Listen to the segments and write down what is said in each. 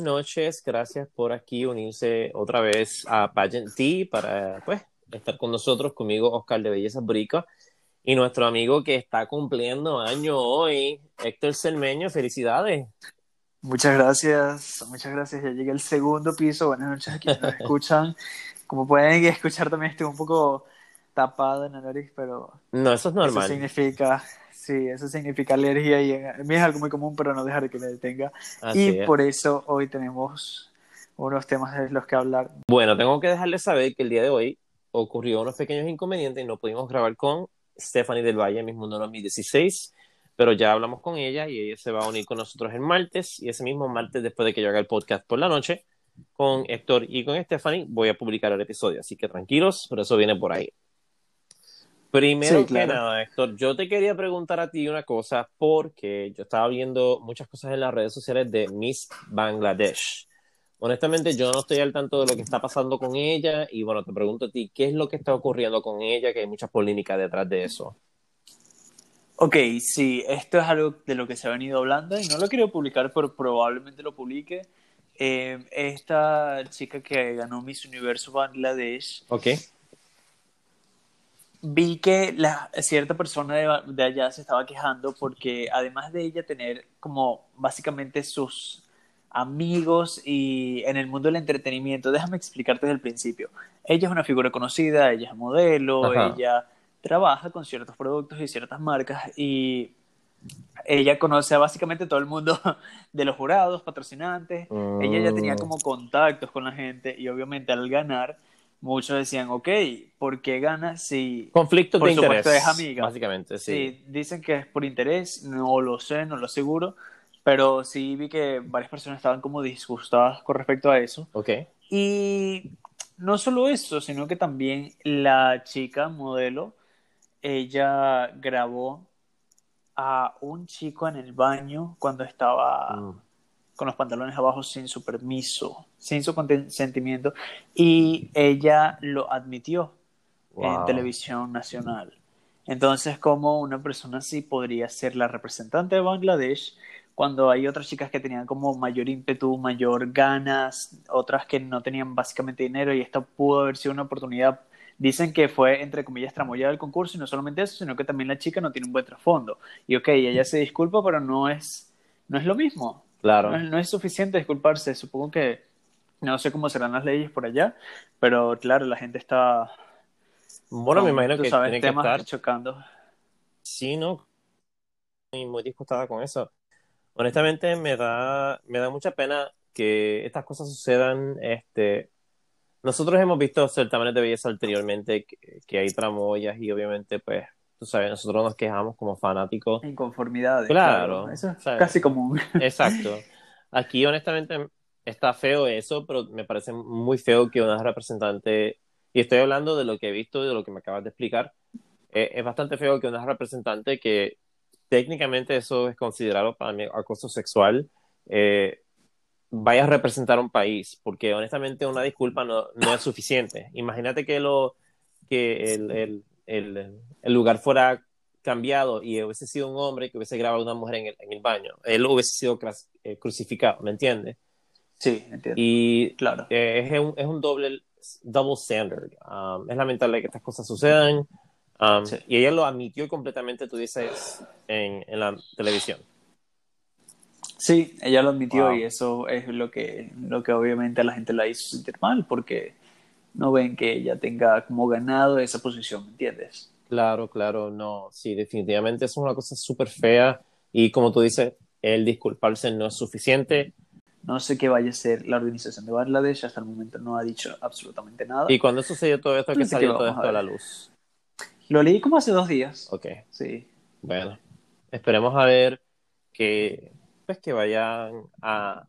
noches. Gracias por aquí unirse otra vez a Pageant T para pues, estar con nosotros, conmigo Oscar de Belleza Brica y nuestro amigo que está cumpliendo año hoy, Héctor Cermeño. Felicidades. Muchas gracias, muchas gracias. Ya llegué al segundo piso. Buenas noches a quienes nos escuchan. Como pueden escuchar, también estoy un poco tapado en la nariz, pero. No, eso es normal. Eso significa Sí, eso significa alergia y a mí es algo muy común, pero no dejar que me detenga. y por eso hoy tenemos unos temas de los que hablar. Bueno, tengo que dejarles saber que el día de hoy ocurrió unos pequeños inconvenientes y no pudimos grabar con Stephanie del Valle en Mundo 2016, pero ya hablamos con ella y ella se va a unir con nosotros el martes y ese mismo martes después de que yo haga el podcast por la noche con Héctor y con Stephanie voy a publicar el episodio, así que tranquilos, pero eso viene por ahí. Primero que nada, Héctor, yo te quería preguntar a ti una cosa porque yo estaba viendo muchas cosas en las redes sociales de Miss Bangladesh. Honestamente, yo no estoy al tanto de lo que está pasando con ella y bueno, te pregunto a ti, ¿qué es lo que está ocurriendo con ella? Que hay mucha polémica detrás de eso. Ok, sí, esto es algo de lo que se ha venido hablando y no lo quiero publicar, pero probablemente lo publique. Eh, esta chica que ganó Miss Universo Bangladesh. Ok vi que la, cierta persona de, allá se estaba quejando porque además de ella tener como básicamente sus amigos y en el mundo del entretenimiento, déjame explicarte desde el principio. Ella es una figura conocida, ella es modelo, ella trabaja con ciertos productos y ciertas marcas y ella conoce a básicamente todo el mundo de los jurados, patrocinantes. Ella ya tenía mm. como contactos con la gente y obviamente al ganar muchos decían, ok, ¿por qué gana si... Conflicto por de supuesto, interés. es amiga. Básicamente, sí. sí. Dicen que es por interés, no lo sé, no lo aseguro, pero sí vi que varias personas estaban como disgustadas con respecto a eso. Ok. Y no solo eso, sino que también la chica modelo, ella grabó a un chico en el baño cuando estaba... Mm con los pantalones abajo sin su permiso, sin su consentimiento, y ella lo admitió en televisión nacional. Entonces, ¿cómo una persona así podría ser la representante de Bangladesh cuando hay otras chicas que tenían como mayor ímpetu, mayor ganas, otras que no tenían básicamente dinero y esta pudo haber sido una oportunidad? Dicen que fue, entre comillas, tramoyada el concurso y no solamente eso, sino que también la chica no tiene un buen trasfondo. Y ok, ella se disculpa, pero no es, no es lo mismo. Claro. No, es suficiente disculparse. Supongo que no sé cómo serán las leyes por allá, pero claro, la gente está. Bueno, me imagino que sabes, tiene que estar chocando. Sí, no. Muy, muy disgustada con eso. Honestamente, me da, me da mucha pena que estas cosas sucedan. Este, nosotros hemos visto certámenes de belleza anteriormente que, que hay tramoyas y obviamente, pues, tú sabes, nosotros nos quejamos como fanáticos. Inconformidades. Claro. Eso es casi común. Exacto. Aquí, honestamente, está feo eso, pero me parece muy feo que una representante, y estoy hablando de lo que he visto y de lo que me acabas de explicar, eh, es bastante feo que una representante que técnicamente eso es considerado para mí acoso sexual, eh, vaya a representar un país, porque honestamente una disculpa no, no es suficiente. Imagínate que lo que el, el el, el, lugar fuera cambiado y hubiese sido un hombre que hubiese grabado a una mujer en el, en el baño, él hubiese sido eh, crucificado, ¿me entiendes? Sí, entiendo. Y claro. Eh, es, un, es un doble, double standard. Um, es lamentable que estas cosas sucedan. Um, y ella lo admitió completamente, tú dices, en, en la televisión. Sí, ella lo admitió y eso es lo que, lo que obviamente a la gente la hizo sentir mal, porque no ven que ella tenga como ganado esa posición, ¿me entiendes? Claro, claro, no, sí, definitivamente es una cosa súper fea y como tú dices, el disculparse no es suficiente. No sé qué vaya a ser la organización de Bangladesh, hasta el momento no ha dicho absolutamente nada. ¿Y cuándo sucedió todo esto que salió todo esto a, la luz? Lo leí como hace dos días. Ok. Sí. Bueno, esperemos a ver que, pues, que vayan a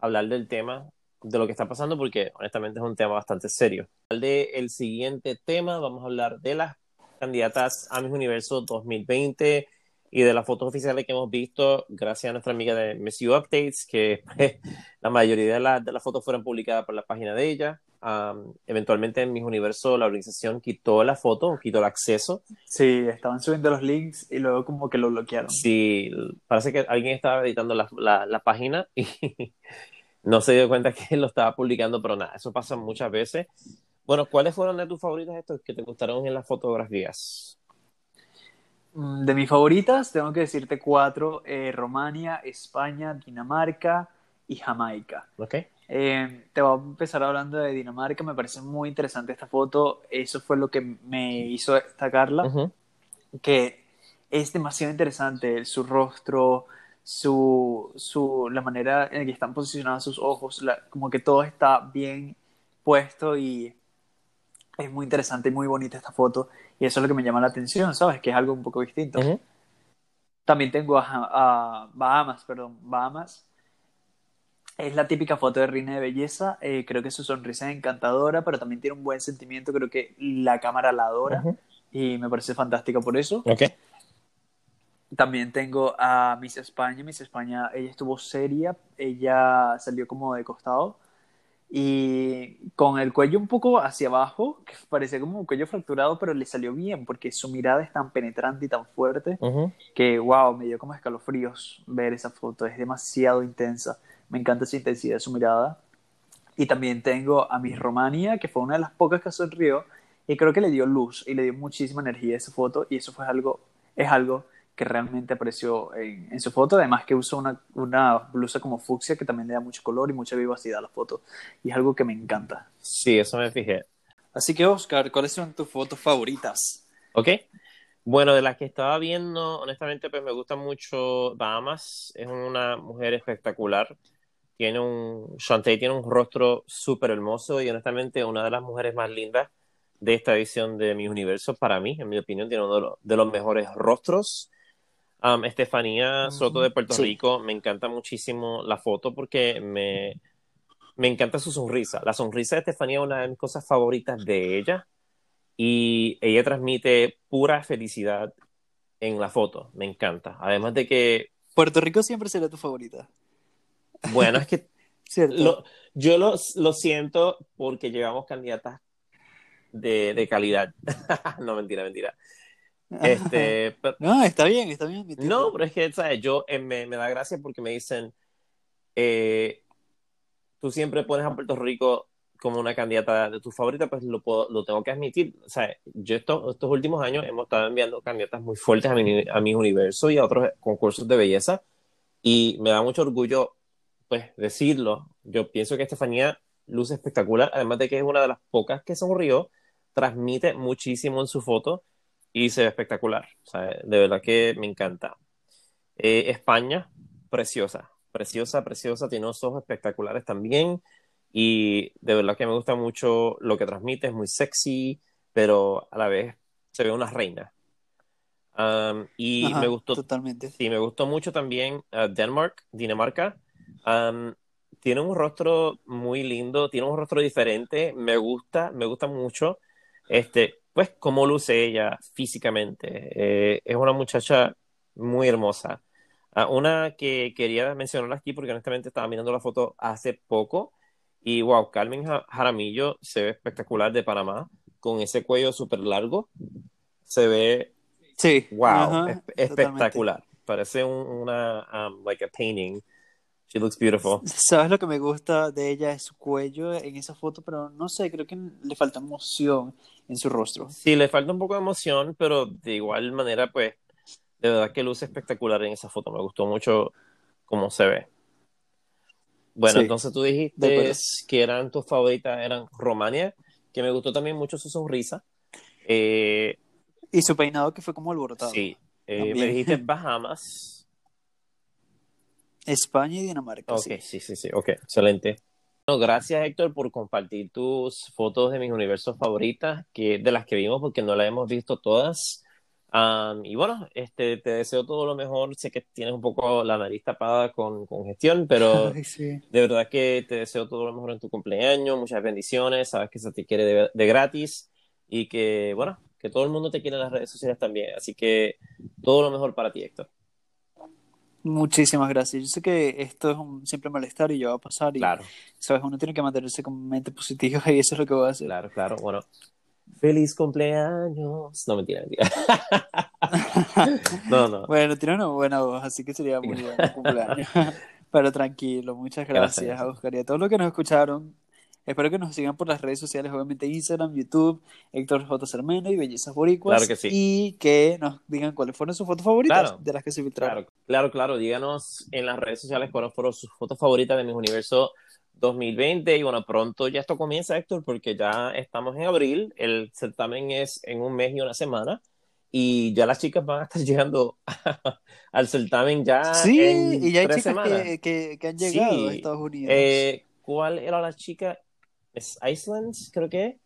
hablar del tema de lo que está pasando porque honestamente es un tema bastante serio. De el siguiente tema vamos a hablar de las candidatas a Miss Universo 2020 y de las fotos oficiales que hemos visto gracias a nuestra amiga de Miss You Updates, que pues, la mayoría de, de, las fotos fueron publicadas por la página de ella. eventualmente en Miss Universo la organización quitó la foto, quitó el acceso. Sí, estaban subiendo los links y luego como que lo bloquearon. Sí, parece que alguien estaba editando la, la, la página y no se dio cuenta que lo estaba publicando, pero nada, eso pasa muchas veces. Bueno, ¿cuáles fueron de tus favoritas estos que te gustaron en las fotografías? Mm, de mis favoritas, tengo que decirte cuatro: eh, Romania, España, Dinamarca y Jamaica. Ok. Eh, te voy a empezar hablando de Dinamarca. Me parece muy interesante esta foto. Eso fue lo que me hizo destacarla. Que es demasiado interesante su rostro, su, su, la manera en que están posicionados sus ojos, la- como que todo está bien puesto y es muy interesante y muy bonita esta foto. Y eso es lo que me llama la atención, ¿sabes? Que es algo un poco distinto. También tengo a, a Bahamas, perdón, Bahamas. Es la típica foto de reina de belleza. eh, creo que su sonrisa es encantadora, pero también tiene un buen sentimiento. Creo que la cámara la adora y me parece fantástica por eso. Ok. También tengo a Miss España. Miss España, ella estuvo seria, ella salió como de costado y con el cuello un poco hacia abajo, que parecía como un cuello fracturado, pero le salió bien porque su mirada es tan penetrante y tan fuerte Ujú. que wow, me dio como escalofríos ver esa foto, es demasiado intensa, me encanta esa intensidad de su mirada. Y también tengo a Miss Romania, que fue una de las pocas que sonrió y creo que le dio luz y le dio muchísima energía a esa foto y eso fue algo, es algo que realmente apreció en, en su foto, además que usó una, una blusa como fucsia que también le da mucho color y mucha vivacidad a la foto y es algo que me encanta. Sí, eso me fijé. Así que Oscar, ¿cuáles son tus fotos favoritas? Ok. Bueno, de las que estaba viendo, honestamente, pues me gusta mucho Bahamas. Es una mujer espectacular. Tiene un, Shantae tiene un rostro súper hermoso y honestamente una de las mujeres más lindas de esta edición de Mi Universo para mí, en mi opinión, tiene uno de los, de los mejores rostros. Um, Estefanía Soto de Puerto Sí. Rico, me encanta muchísimo la foto porque me, me encanta su sonrisa. La sonrisa de Estefanía es una de mis cosas favoritas de ella y ella transmite pura felicidad en la foto, me encanta. Además de que, Puerto Rico siempre será tu favorita, bueno, es que yo lo, lo siento porque llevamos candidatas de, de calidad. no, mentira, mentira. Este, pero- No, está bien, está bien. admitirlo. no, pero es que, ¿sabes? Yo eh, me, me da gracia porque me dicen, eh, tú siempre pones a Puerto Rico como una candidata de tu favorita, pues lo, puedo, lo tengo que admitir. O sea, yo estos, estos últimos años hemos estado enviando candidatas muy fuertes a mi, a mi universo y a otros concursos de belleza y me da mucho orgullo, pues, decirlo. Yo pienso que Estefanía luce espectacular, además de que es una de las pocas que sonrió, transmite muchísimo en su foto y se ve espectacular. O sea, de verdad que me encanta. Eh, España, preciosa, preciosa, preciosa, tiene unos ojos espectaculares también y de verdad que me gusta mucho lo que transmite, es muy sexy, pero a la vez se ve una reina. Um, y Ajá, me gustó, Totalmente. sí, me gustó mucho también uh, Denmark, Dinamarca. Um, tiene un rostro muy lindo, tiene un rostro diferente, me gusta, me gusta mucho. Este, pues, cómo luce ella físicamente. Eh, es una muchacha muy hermosa. Ah, una que quería mencionar aquí porque honestamente estaba mirando la foto hace poco y wow, Carmen Ja- Jaramillo se ve espectacular de Panamá con ese cuello súper largo. Se ve Sí. wow, ajá, espe- totalmente. espectacular. Parece un- una um, like a painting. She looks beautiful. ¿Sabes lo que me gusta de ella? Es su cuello en esa foto, pero no sé, creo que le falta emoción en su rostro. Sí, le falta un poco de emoción, pero de igual manera, pues, de verdad que luce espectacular en esa foto. Me gustó mucho cómo se ve. Bueno, Sí, entonces tú dijiste que eran tus favoritas, eran Romania, que me gustó también mucho su sonrisa. Eh, Y su peinado que fue como alborotado. sí, Eh, me dijiste Bahamas. España y Dinamarca. Ok, sí. sí, sí, sí, ok, excelente. Bueno, gracias Héctor por compartir tus fotos de mis universos favoritas, que, de las que vimos porque no las hemos visto todas. Am, y bueno, este, te deseo todo lo mejor. Sé que tienes un poco la nariz tapada con, con gestión, pero Ay, sí. de verdad que te deseo todo lo mejor en tu cumpleaños, muchas bendiciones, sabes que se te quiere de, de gratis y que, bueno, que todo el mundo te quiere en las redes sociales también. Así que todo lo mejor para ti, Héctor. Muchísimas gracias. Yo sé que esto es un simple malestar y ya va a pasar. Y, Claro, sabes, uno tiene que mantenerse con mente positiva y eso es lo que voy a hacer. claro, claro. Bueno, feliz cumpleaños. No, mentira, mentira. No, no. Bueno, tiene una buena voz, así que sería muy buen cumpleaños. Pero tranquilo, muchas gracias, Gracias. a Oscar y a todos los que nos escucharon. Espero que nos sigan por las redes sociales, obviamente Instagram, YouTube, Héctor J. Cermeno y Bellezas Boricuas. Claro que sí. Y que nos digan cuáles fueron sus fotos favoritas Claro. de las que se filtraron. Claro, claro, claro. Díganos en las redes sociales cuáles fueron sus fotos favoritas de Miss Universo 2020. Y bueno, pronto ya esto comienza, Héctor, porque ya estamos en abril. El certamen es en un mes y una semana. Y ya las chicas van a estar llegando al certamen ya Sí, en y ya hay tres chicas que, que, que han llegado Sí. a Estados Unidos. Eh, ¿Cuál era la chica? ¿Es Iceland, creo que?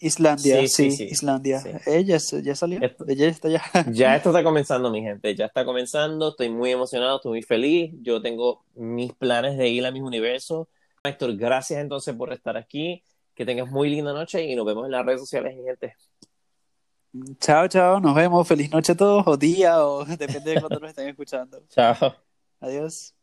Islandia, sí, sí. Islandia. Sí. Ella se- ya salió, Esto- ella está ya. Ya esto está comenzando, mi gente. Ya está comenzando. Estoy muy emocionado, estoy muy feliz. Yo tengo mis planes de ir a mis universos. Héctor, gracias entonces por estar aquí. Que tengas muy linda noche y nos vemos en las redes sociales, mi gente. Chao, chao, nos vemos. Feliz noche a todos, o día, o depende de cuándo nos estén escuchando. Chao. Adiós.